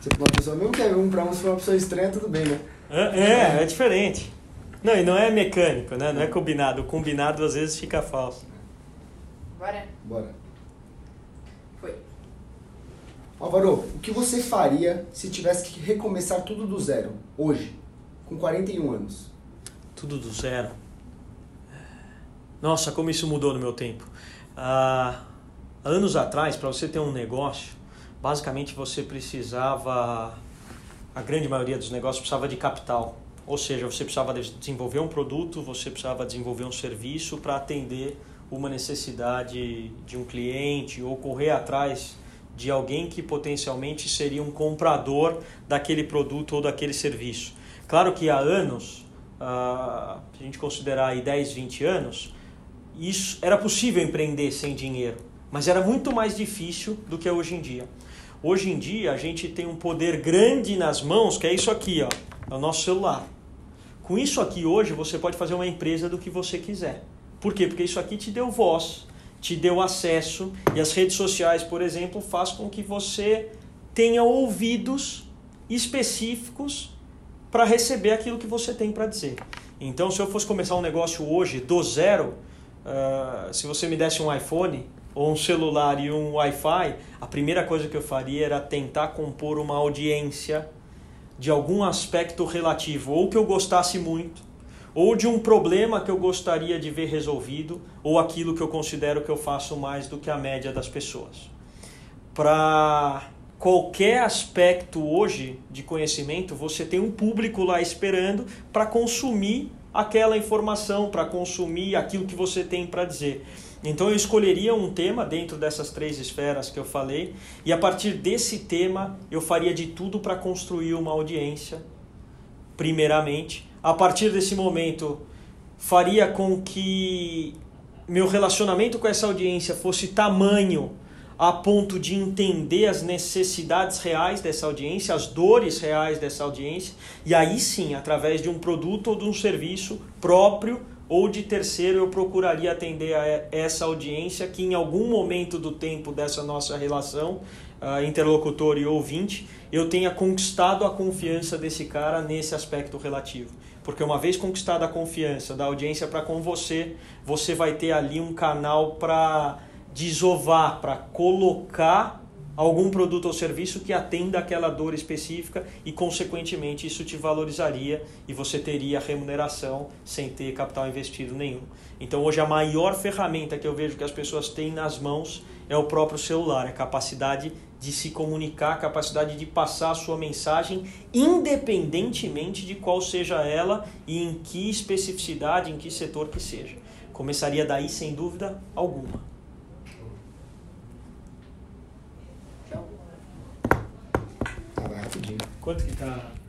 Se uma pessoa, mesmo que é um pra um, se for uma pessoa estranha, tudo bem, né? É, é, é diferente. Não, e não é mecânico, né? Não é combinado. O combinado às vezes fica falso. Bora? Bora. Foi. Álvaro, o que você faria se tivesse que recomeçar tudo do zero, hoje, com 41 anos? Tudo do zero. Nossa, como isso mudou no meu tempo. Ah, anos atrás, para você ter um negócio, basicamente você precisava, a grande maioria dos negócios precisava de capital. Ou seja, você precisava de- desenvolver um produto, você precisava desenvolver um serviço para atender uma necessidade de um cliente ou correr atrás de alguém que potencialmente seria um comprador daquele produto ou daquele serviço. Claro que há anos, ah, se a gente considerar aí 10, 20 anos, isso era possível empreender sem dinheiro, mas era muito mais difícil do que é hoje em dia. Hoje em dia a gente tem um poder grande nas mãos, que é isso aqui, ó, é o nosso celular. Com isso aqui hoje você pode fazer uma empresa do que você quiser. Por quê? Porque isso aqui te deu voz, te deu acesso e as redes sociais, por exemplo, faz com que você tenha ouvidos específicos para receber aquilo que você tem para dizer. Então, se eu fosse começar um negócio hoje do zero, ah, se você me desse um iPhone ou um celular e um Wi-Fi, a primeira coisa que eu faria era tentar compor uma audiência de algum aspecto relativo, ou que eu gostasse muito, ou de um problema que eu gostaria de ver resolvido, ou aquilo que eu considero que eu faço mais do que a média das pessoas. Para qualquer aspecto hoje de conhecimento, você tem um público lá esperando para consumir aquela informação, para consumir aquilo que você tem para dizer. Então eu escolheria um tema dentro dessas três esferas que eu falei, e a partir desse tema eu faria de tudo para construir uma audiência, primeiramente. A partir desse momento, faria com que meu relacionamento com essa audiência fosse tamanho a ponto de entender as necessidades reais dessa audiência, as dores reais dessa audiência, e aí sim, através de um produto ou de um serviço próprio ou de terceiro, eu procuraria atender a essa audiência que em algum momento do tempo dessa nossa relação, uh, interlocutor e ouvinte, eu tenha conquistado a confiança desse cara nesse aspecto relativo. Porque uma vez conquistada a confiança da audiência para com você, você vai ter ali um canal para desovar, para colocar algum produto ou serviço que atenda aquela dor específica e, consequentemente, isso te valorizaria e você teria remuneração sem ter capital investido nenhum. Então, hoje, a maior ferramenta que eu vejo que as pessoas têm nas mãos é o próprio celular, a capacidade de se comunicar, a capacidade de passar a sua mensagem, independentemente de qual seja ela e em que especificidade, em que setor que seja. Começaria daí, sem dúvida alguma. Quanto que tá?